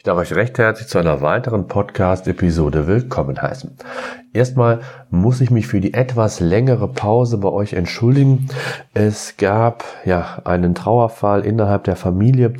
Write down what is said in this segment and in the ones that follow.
Ich darf euch recht herzlich zu einer weiteren Podcast-Episode willkommen heißen. Erstmal muss ich mich für die etwas längere Pause bei euch entschuldigen. Es gab ja einen Trauerfall innerhalb der Familie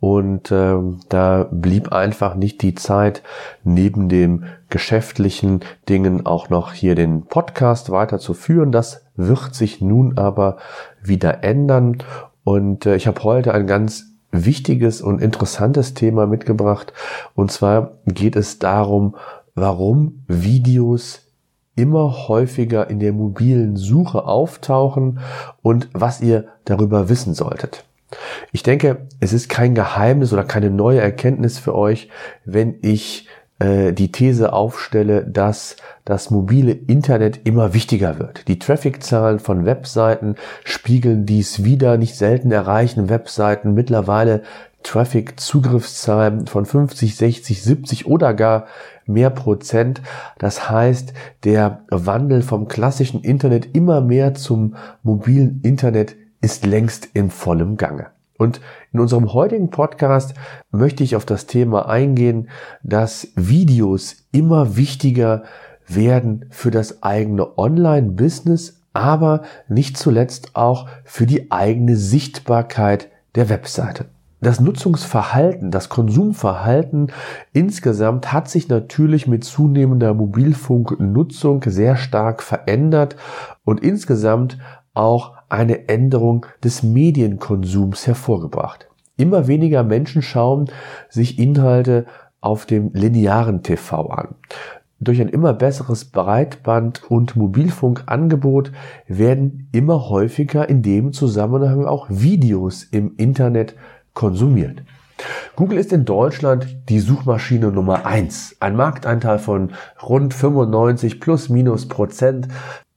und äh, da blieb einfach nicht die Zeit, neben den geschäftlichen Dingen auch noch hier den Podcast weiterzuführen. Das wird sich nun aber wieder ändern und äh, ich habe heute ein ganz wichtiges und interessantes Thema mitgebracht. Und zwar geht es darum, warum Videos immer häufiger in der mobilen Suche auftauchen und was ihr darüber wissen solltet. Ich denke, es ist kein Geheimnis oder keine neue Erkenntnis für euch, wenn ich äh, die These aufstelle, dass das mobile Internet immer wichtiger wird. Die Traffic-Zahlen von Webseiten spiegeln dies wieder. Nicht selten erreichen Webseiten mittlerweile Traffic-Zugriffszahlen von 50, 60, 70 oder gar mehr Prozent. Das heißt, der Wandel vom klassischen Internet immer mehr zum mobilen Internet ist längst in vollem Gange. Und in unserem heutigen Podcast möchte ich auf das Thema eingehen, dass Videos immer wichtiger werden für das eigene Online-Business, aber nicht zuletzt auch für die eigene Sichtbarkeit der Webseite. Das Nutzungsverhalten, das Konsumverhalten insgesamt hat sich natürlich mit zunehmender Mobilfunknutzung sehr stark verändert und insgesamt auch eine Änderung des Medienkonsums hervorgebracht. Immer weniger Menschen schauen sich Inhalte auf dem linearen TV an. Durch ein immer besseres Breitband- und Mobilfunkangebot werden immer häufiger in dem Zusammenhang auch Videos im Internet konsumiert. Google ist in Deutschland die Suchmaschine Nummer eins. Ein Marktanteil von rund 95 plus minus Prozent.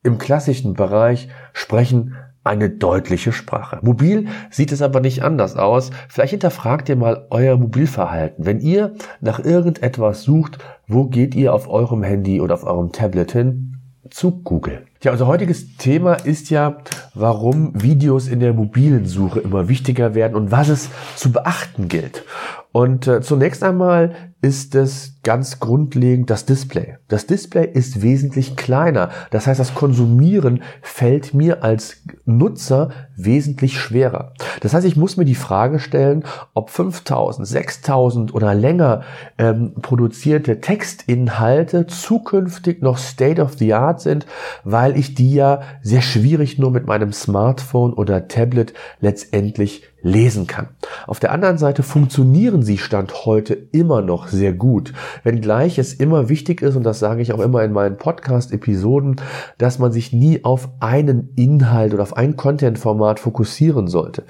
Im klassischen Bereich sprechen eine deutliche Sprache. Mobil sieht es aber nicht anders aus. Vielleicht hinterfragt ihr mal euer Mobilverhalten. Wenn ihr nach irgendetwas sucht, wo geht ihr auf eurem Handy oder auf eurem Tablet hin? Zu Google. Ja, unser heutiges Thema ist ja, warum Videos in der mobilen Suche immer wichtiger werden und was es zu beachten gilt. Und äh, zunächst einmal ist es ganz grundlegend das Display. Das Display ist wesentlich kleiner. Das heißt, das Konsumieren fällt mir als Nutzer wesentlich schwerer. Das heißt, ich muss mir die Frage stellen, ob 5000, 6000 oder länger ähm, produzierte Textinhalte zukünftig noch State of the Art sind, weil ich die ja sehr schwierig nur mit meinem Smartphone oder Tablet letztendlich lesen kann. Auf der anderen Seite funktionieren sie Stand heute immer noch sehr gut, wenngleich es immer wichtig ist, und das sage ich auch immer in meinen Podcast-Episoden, dass man sich nie auf einen Inhalt oder auf ein Content-Format fokussieren sollte.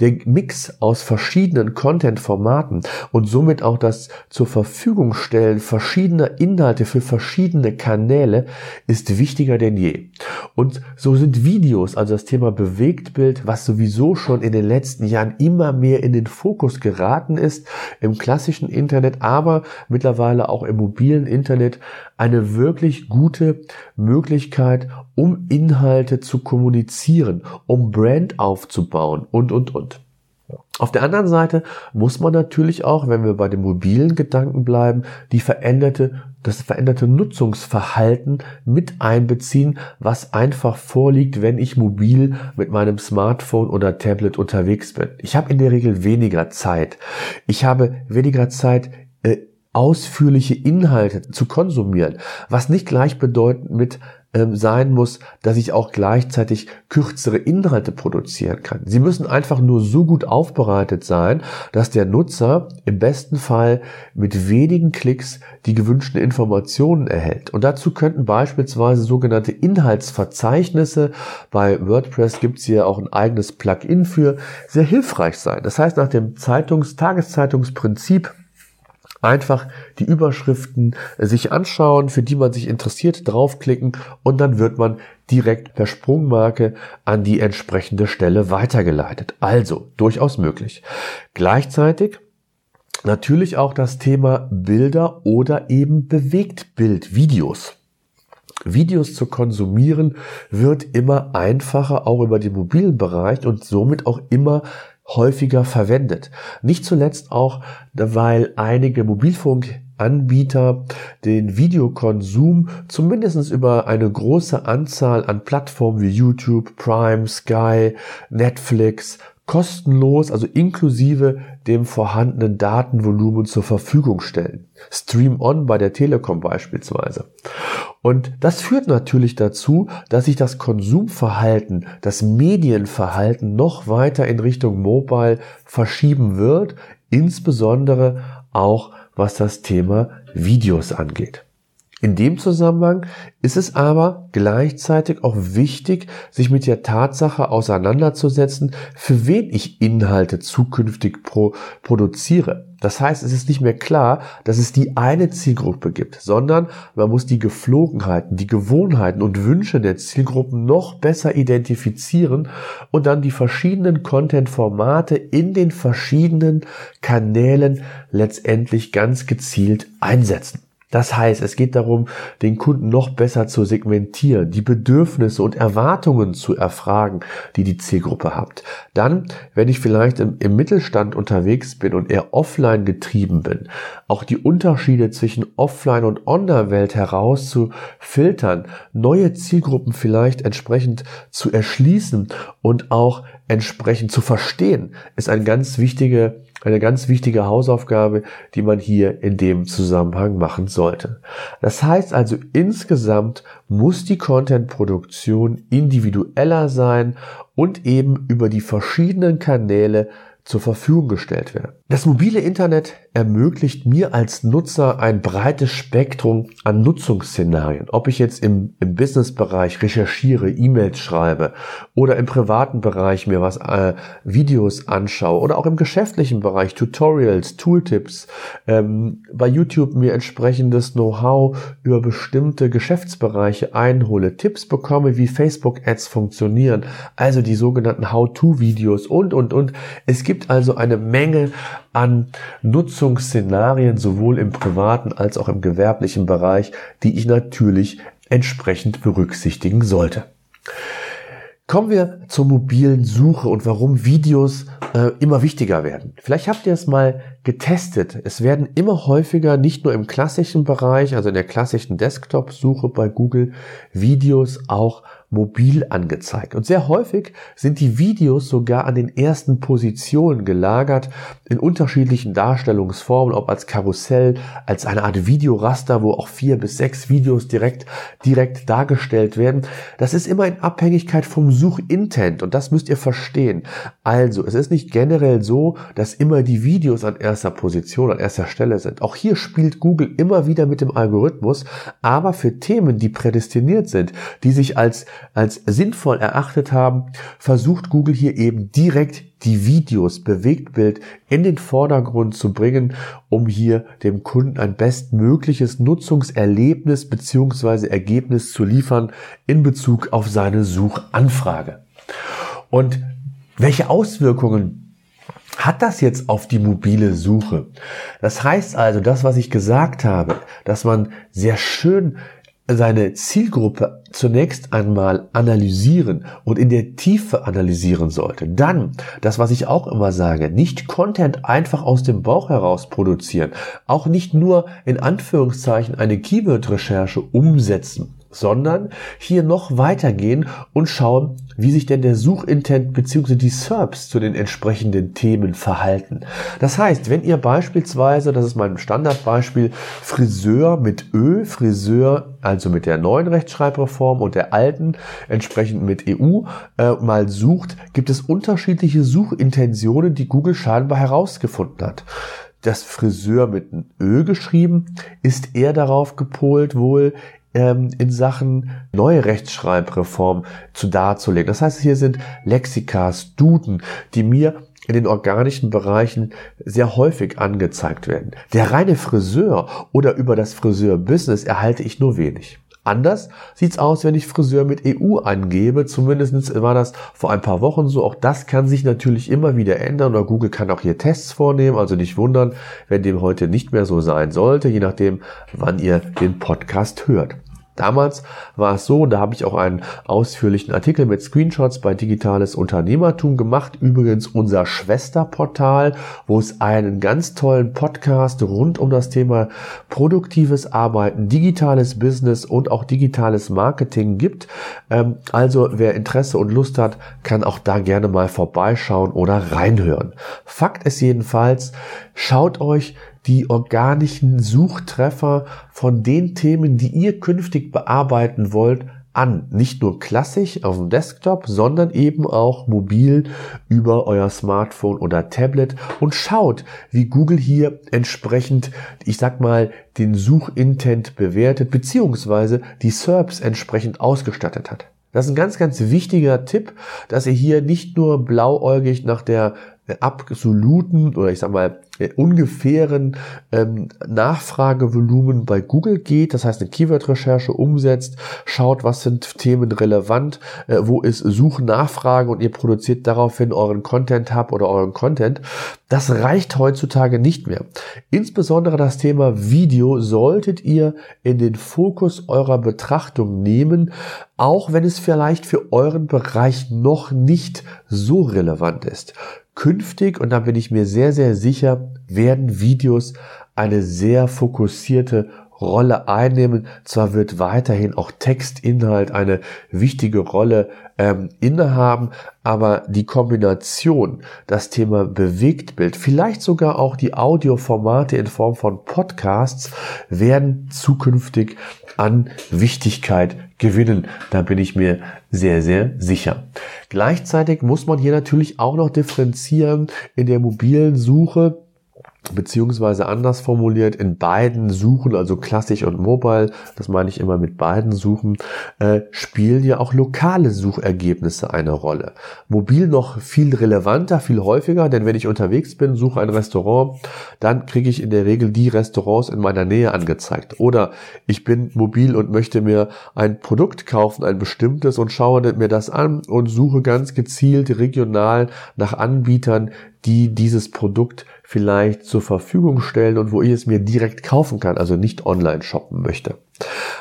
Der Mix aus verschiedenen Content-Formaten und somit auch das zur Verfügung stellen verschiedener Inhalte für verschiedene Kanäle ist wichtiger denn je. Und so sind Videos, also das Thema Bewegtbild, was sowieso schon in den letzten Jahren immer mehr in den Fokus geraten ist, im klassischen Internet, aber mittlerweile auch im mobilen Internet, eine wirklich gute Möglichkeit, um Inhalte zu kommunizieren, um Brand aufzubauen und, und, und. Auf der anderen Seite muss man natürlich auch, wenn wir bei dem mobilen Gedanken bleiben, die veränderte, das veränderte Nutzungsverhalten mit einbeziehen, was einfach vorliegt, wenn ich mobil mit meinem Smartphone oder Tablet unterwegs bin. Ich habe in der Regel weniger Zeit. Ich habe weniger Zeit, ausführliche Inhalte zu konsumieren, was nicht gleichbedeutend mit ähm, sein muss, dass ich auch gleichzeitig kürzere Inhalte produzieren kann. Sie müssen einfach nur so gut aufbereitet sein, dass der Nutzer im besten Fall mit wenigen Klicks die gewünschten Informationen erhält. Und dazu könnten beispielsweise sogenannte Inhaltsverzeichnisse, bei WordPress gibt es hier auch ein eigenes Plugin für, sehr hilfreich sein. Das heißt, nach dem Zeitungs-, Tageszeitungsprinzip Einfach die Überschriften sich anschauen, für die man sich interessiert, draufklicken und dann wird man direkt per Sprungmarke an die entsprechende Stelle weitergeleitet. Also durchaus möglich. Gleichzeitig natürlich auch das Thema Bilder oder eben Bewegtbildvideos. Videos zu konsumieren wird immer einfacher, auch über den mobilen Bereich und somit auch immer häufiger verwendet. Nicht zuletzt auch, weil einige Mobilfunkanbieter den Videokonsum zumindest über eine große Anzahl an Plattformen wie YouTube, Prime, Sky, Netflix, kostenlos, also inklusive dem vorhandenen Datenvolumen zur Verfügung stellen. Stream On bei der Telekom beispielsweise. Und das führt natürlich dazu, dass sich das Konsumverhalten, das Medienverhalten noch weiter in Richtung Mobile verschieben wird, insbesondere auch was das Thema Videos angeht. In dem Zusammenhang ist es aber gleichzeitig auch wichtig, sich mit der Tatsache auseinanderzusetzen, für wen ich Inhalte zukünftig pro produziere. Das heißt, es ist nicht mehr klar, dass es die eine Zielgruppe gibt, sondern man muss die Geflogenheiten, die Gewohnheiten und Wünsche der Zielgruppen noch besser identifizieren und dann die verschiedenen Content-Formate in den verschiedenen Kanälen letztendlich ganz gezielt einsetzen. Das heißt, es geht darum, den Kunden noch besser zu segmentieren, die Bedürfnisse und Erwartungen zu erfragen, die die Zielgruppe hat. Dann, wenn ich vielleicht im, im, Mittelstand unterwegs bin und eher offline getrieben bin, auch die Unterschiede zwischen Offline und Online-Welt herauszufiltern, neue Zielgruppen vielleicht entsprechend zu erschließen und auch entsprechend zu verstehen, ist ein ganz wichtige eine ganz wichtige Hausaufgabe, die man hier in dem Zusammenhang machen sollte. Das heißt also insgesamt muss die Content-Produktion individueller sein und eben über die verschiedenen Kanäle zur Verfügung gestellt werden. Das mobile Internet ermöglicht mir als Nutzer ein breites Spektrum an Nutzungsszenarien. Ob ich jetzt im, im Businessbereich recherchiere, E-Mails schreibe oder im privaten Bereich mir was äh, Videos anschaue oder auch im geschäftlichen Bereich Tutorials, Tooltips, ähm, bei YouTube mir entsprechendes Know-how über bestimmte Geschäftsbereiche einhole, Tipps bekomme, wie Facebook-Ads funktionieren, also die sogenannten How-to-Videos und, und, und. Es gibt also eine Menge an Nutzungsszenarien sowohl im privaten als auch im gewerblichen Bereich, die ich natürlich entsprechend berücksichtigen sollte. Kommen wir zur mobilen Suche und warum Videos äh, immer wichtiger werden. Vielleicht habt ihr es mal getestet. Es werden immer häufiger, nicht nur im klassischen Bereich, also in der klassischen Desktop-Suche bei Google, Videos auch mobil angezeigt. Und sehr häufig sind die Videos sogar an den ersten Positionen gelagert, in unterschiedlichen Darstellungsformen, ob als Karussell, als eine Art Videoraster, wo auch vier bis sechs Videos direkt, direkt dargestellt werden. Das ist immer in Abhängigkeit vom Suchintent und das müsst ihr verstehen. Also, es ist nicht generell so, dass immer die Videos an erster Position, an erster Stelle sind. Auch hier spielt Google immer wieder mit dem Algorithmus, aber für Themen, die prädestiniert sind, die sich als als sinnvoll erachtet haben, versucht Google hier eben direkt die Videos, Bewegtbild in den Vordergrund zu bringen, um hier dem Kunden ein bestmögliches Nutzungserlebnis beziehungsweise Ergebnis zu liefern in Bezug auf seine Suchanfrage. Und welche Auswirkungen hat das jetzt auf die mobile Suche? Das heißt also, das, was ich gesagt habe, dass man sehr schön seine Zielgruppe zunächst einmal analysieren und in der Tiefe analysieren sollte. Dann, das was ich auch immer sage, nicht Content einfach aus dem Bauch heraus produzieren, auch nicht nur in Anführungszeichen eine Keyword-Recherche umsetzen, sondern hier noch weitergehen und schauen, wie sich denn der Suchintent bzw. die SERPs zu den entsprechenden Themen verhalten. Das heißt, wenn ihr beispielsweise, das ist mein Standardbeispiel, Friseur mit Ö, Friseur, also mit der neuen Rechtschreibreform und der alten, entsprechend mit EU, äh, mal sucht, gibt es unterschiedliche Suchintentionen, die Google scheinbar herausgefunden hat das Friseur mit Ö geschrieben, ist eher darauf gepolt wohl, ähm, in Sachen neue Rechtschreibreform zu darzulegen. Das heißt, hier sind Lexikas, Duden, die mir in den organischen Bereichen sehr häufig angezeigt werden. Der reine Friseur oder über das Friseur-Business erhalte ich nur wenig. Anders sieht's aus, wenn ich Friseur mit EU angebe. Zumindest war das vor ein paar Wochen so. Auch das kann sich natürlich immer wieder ändern oder Google kann auch hier Tests vornehmen. Also nicht wundern, wenn dem heute nicht mehr so sein sollte, je nachdem, wann ihr den Podcast hört. Damals war es so, da habe ich auch einen ausführlichen Artikel mit Screenshots bei Digitales Unternehmertum gemacht. Übrigens unser Schwesterportal, wo es einen ganz tollen Podcast rund um das Thema produktives Arbeiten, digitales Business und auch digitales Marketing gibt. Ähm, also wer Interesse und Lust hat, kann auch da gerne mal vorbeischauen oder reinhören. Fakt ist jedenfalls, schaut euch die organischen Suchtreffer von den Themen, die ihr künftig bearbeiten wollt, an. Nicht nur klassisch auf dem Desktop, sondern eben auch mobil über euer Smartphone oder Tablet und schaut, wie Google hier entsprechend, ich sag mal, den Suchintent bewertet, beziehungsweise die SERPs entsprechend ausgestattet hat. Das ist ein ganz, ganz wichtiger Tipp, dass ihr hier nicht nur blauäugig nach der absoluten oder ich sag mal ungefähren ähm, Nachfragevolumen bei Google geht, das heißt eine Keyword-Recherche umsetzt, schaut, was sind Themen relevant, äh, wo ist Suchen, Nachfrage und ihr produziert daraufhin euren Content Hub oder euren Content. Das reicht heutzutage nicht mehr. Insbesondere das Thema Video solltet ihr in den Fokus eurer Betrachtung nehmen, auch wenn es vielleicht für euren Bereich noch nicht so relevant ist. Künftig, und da bin ich mir sehr, sehr sicher, werden Videos eine sehr fokussierte Rolle einnehmen. Zwar wird weiterhin auch Textinhalt eine wichtige Rolle ähm, innehaben, aber die Kombination, das Thema Bewegtbild, vielleicht sogar auch die Audioformate in Form von Podcasts werden zukünftig an Wichtigkeit gewinnen. Da bin ich mir sehr, sehr sicher. Gleichzeitig muss man hier natürlich auch noch differenzieren in der mobilen Suche beziehungsweise anders formuliert, in beiden Suchen, also klassisch und mobile, das meine ich immer mit beiden Suchen, äh, spielen ja auch lokale Suchergebnisse eine Rolle. Mobil noch viel relevanter, viel häufiger, denn wenn ich unterwegs bin, suche ein Restaurant, dann kriege ich in der Regel die Restaurants in meiner Nähe angezeigt. Oder ich bin mobil und möchte mir ein Produkt kaufen, ein bestimmtes, und schaue mir das an und suche ganz gezielt regional nach Anbietern, die dieses Produkt vielleicht zur Verfügung stellen und wo ich es mir direkt kaufen kann, also nicht online shoppen möchte.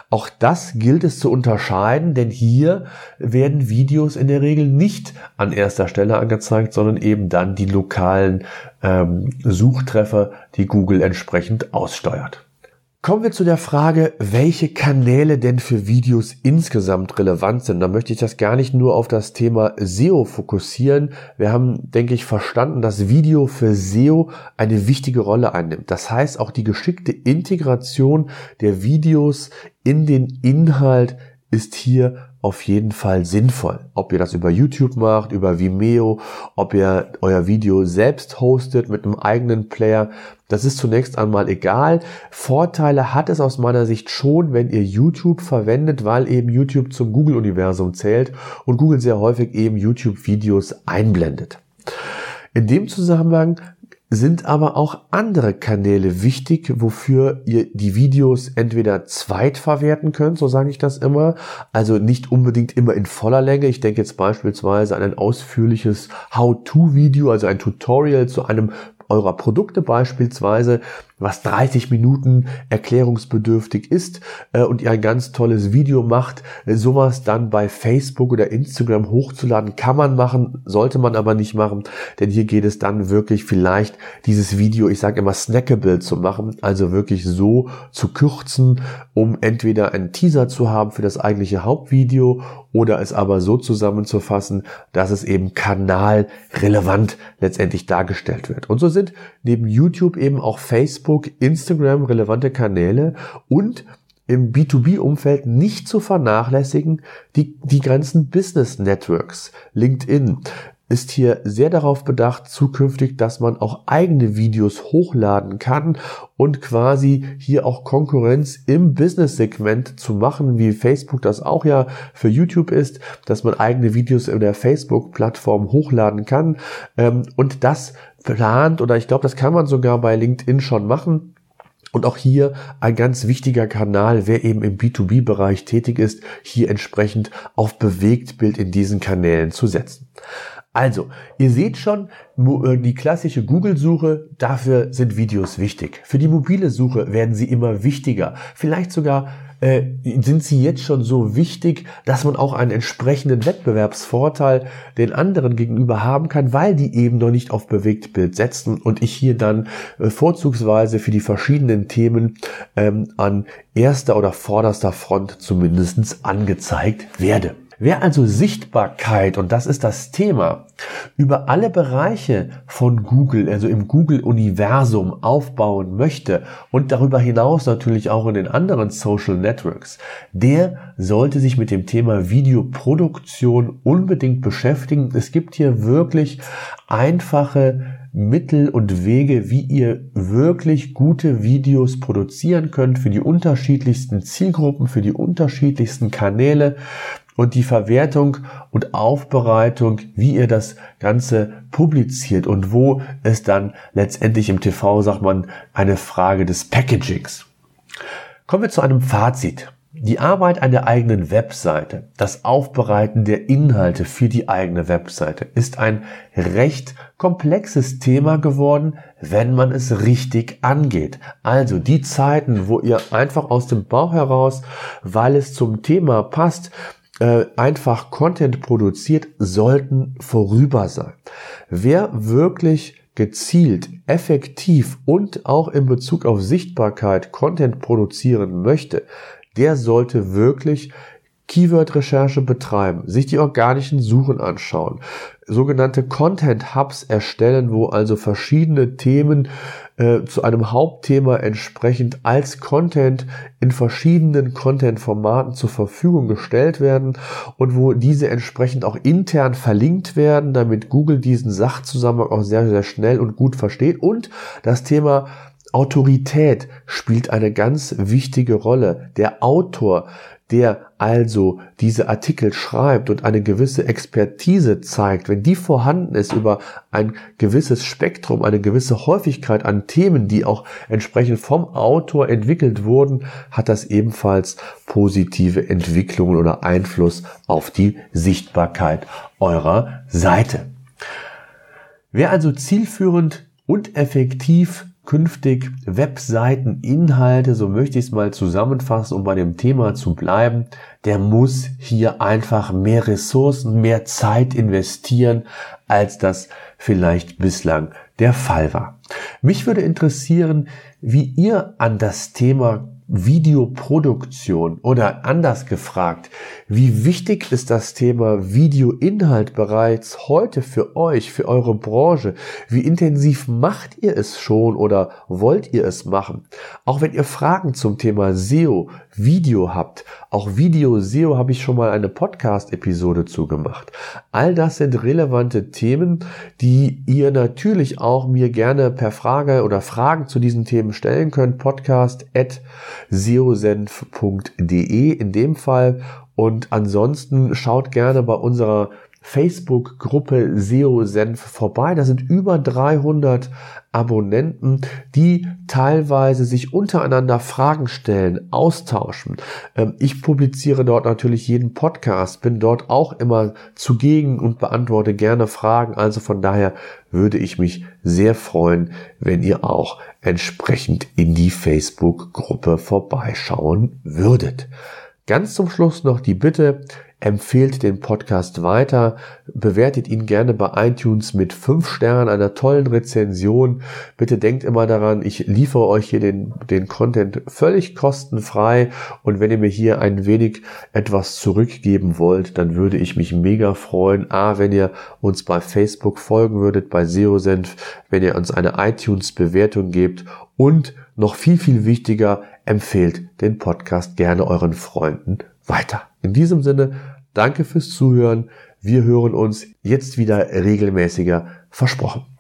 Auch das gilt es zu unterscheiden, denn hier werden Videos in der Regel nicht an erster Stelle angezeigt, sondern eben dann die lokalen ähm, Suchtreffer, die Google entsprechend aussteuert. Kommen wir zu der Frage, welche Kanäle denn für Videos insgesamt relevant sind. Da möchte ich das gar nicht nur auf das Thema SEO fokussieren. Wir haben, denke ich, verstanden, dass Video für SEO eine wichtige Rolle einnimmt. Das heißt, auch die geschickte Integration der Videos in den Inhalt ist hier auf jeden Fall sinnvoll. Ob ihr das über YouTube macht, über Vimeo, ob ihr euer Video selbst hostet mit einem eigenen Player, das ist zunächst einmal egal. Vorteile hat es aus meiner Sicht schon, wenn ihr YouTube verwendet, weil eben YouTube zum Google-Universum zählt und Google sehr häufig eben YouTube-Videos einblendet. In dem Zusammenhang sind aber auch andere Kanäle wichtig, wofür ihr die Videos entweder zweitverwerten könnt, so sage ich das immer, also nicht unbedingt immer in voller Länge. Ich denke jetzt beispielsweise an ein ausführliches How-to-Video, also ein Tutorial zu einem eurer Produkte beispielsweise, was 30 Minuten erklärungsbedürftig ist äh, und ihr ein ganz tolles Video macht, äh, sowas dann bei Facebook oder Instagram hochzuladen, kann man machen, sollte man aber nicht machen, denn hier geht es dann wirklich vielleicht dieses Video, ich sage immer snackable zu machen, also wirklich so zu kürzen, um entweder einen Teaser zu haben für das eigentliche Hauptvideo oder es aber so zusammenzufassen, dass es eben kanalrelevant letztendlich dargestellt wird. Und so sind neben YouTube eben auch Facebook, Instagram relevante Kanäle und im B2B-Umfeld nicht zu vernachlässigen die, die ganzen Business Networks, LinkedIn, ist hier sehr darauf bedacht, zukünftig, dass man auch eigene Videos hochladen kann und quasi hier auch Konkurrenz im Business-Segment zu machen, wie Facebook das auch ja für YouTube ist, dass man eigene Videos in der Facebook-Plattform hochladen kann. Ähm, und das plant oder ich glaube, das kann man sogar bei LinkedIn schon machen und auch hier ein ganz wichtiger Kanal, wer eben im B2B-Bereich tätig ist, hier entsprechend auf Bewegtbild in diesen Kanälen zu setzen. Also, ihr seht schon, äh, die klassische Google-Suche, dafür sind Videos wichtig. Für die mobile Suche werden sie immer wichtiger. Vielleicht sogar äh, sind sie jetzt schon so wichtig, dass man auch einen entsprechenden Wettbewerbsvorteil den anderen gegenüber haben kann, weil die eben noch nicht auf Bewegtbild setzen und ich hier dann äh, vorzugsweise für die verschiedenen Themen ähm, an erster oder vorderster Front zumindestens angezeigt werde. Wer also Sichtbarkeit, und das ist das Thema, über alle Bereiche von Google, also im Google-Universum aufbauen möchte und darüber hinaus natürlich auch in den anderen Social Networks, der sollte sich mit dem Thema Videoproduktion unbedingt beschäftigen. Es gibt hier wirklich einfache Mittel und Wege, wie ihr wirklich gute Videos produzieren könnt für die unterschiedlichsten Zielgruppen, für die unterschiedlichsten Kanäle und die Verwertung und Aufbereitung, wie ihr das Ganze publiziert und wo es dann letztendlich im TV, sagt man, eine Frage des Packagings. Kommen wir zu einem Fazit. Die Arbeit an der eigenen Webseite, das Aufbereiten der Inhalte für die eigene Webseite ist ein recht komplexes Thema geworden, wenn man es richtig angeht. Also die Zeiten, wo ihr einfach aus dem Bauch heraus, weil es zum Thema passt, äh, einfach Content produziert, sollten vorüber sein. Wer wirklich gezielt, effektiv und auch in Bezug auf Sichtbarkeit Content produzieren möchte, der sollte wirklich Keyword-Recherche betreiben, sich die organischen Suchen anschauen, sogenannte Content Hubs erstellen, wo also verschiedene Themen äh, zu einem Hauptthema entsprechend als Content in verschiedenen Content-Formaten zur Verfügung gestellt werden und wo diese entsprechend auch intern verlinkt werden, damit Google diesen Sachzusammenhang auch sehr, sehr schnell und gut versteht. Und das Thema Autorität spielt eine ganz wichtige Rolle. Der Autor, der also diese Artikel schreibt und eine gewisse Expertise zeigt, wenn die vorhanden ist über ein gewisses Spektrum, eine gewisse Häufigkeit an Themen, die auch entsprechend vom Autor entwickelt wurden, hat das ebenfalls positive Entwicklungen oder Einfluss auf die Sichtbarkeit eurer Seite. Wer also zielführend und effektiv künftig Webseiteninhalte, so möchte ich es mal zusammenfassen, um bei dem Thema zu bleiben, der muss hier einfach mehr Ressourcen, mehr Zeit investieren, als das vielleicht bislang der Fall war. Mich würde interessieren, wie ihr an das Thema Videoproduktion oder anders gefragt, wie wichtig ist das Thema Videoinhalt bereits heute für euch, für eure Branche? Wie intensiv macht ihr es schon oder wollt ihr es machen? Auch wenn ihr Fragen zum Thema SEO, Video habt, auch Video SEO habe ich schon mal eine Podcast-Episode zugemacht. All das sind relevante Themen, die ihr natürlich auch mir gerne per Frage oder Fragen zu diesen Themen stellen könnt. Podcast in dem Fall. Und ansonsten schaut gerne bei unserer Facebook-Gruppe SEO Senf vorbei. Da sind über 300 Abonnenten, die teilweise sich untereinander Fragen stellen, austauschen. Ähm, ich publiziere dort natürlich jeden Podcast, bin dort auch immer zugegen und beantworte gerne Fragen. Also von daher würde ich mich sehr freuen, wenn ihr auch entsprechend in die Facebook-Gruppe vorbeischauen würdet. Ganz zum Schluss noch die Bitte, empfehlt den Podcast weiter, bewertet ihn gerne bei iTunes mit fünf Sternen, einer tollen Rezension. Bitte denkt immer daran, ich liefere euch hier den, den Content völlig kostenfrei und wenn ihr mir hier ein wenig etwas zurückgeben wollt, dann würde ich mich mega freuen. A, wenn ihr uns bei Facebook folgen würdet, bei SEOSenf, wenn ihr uns eine iTunes-Bewertung gebt und noch viel, viel wichtiger, empfehlt den Podcast gerne euren Freunden weiter. In diesem Sinne, danke fürs Zuhören. Wir hören uns jetzt wieder regelmäßiger versprochen.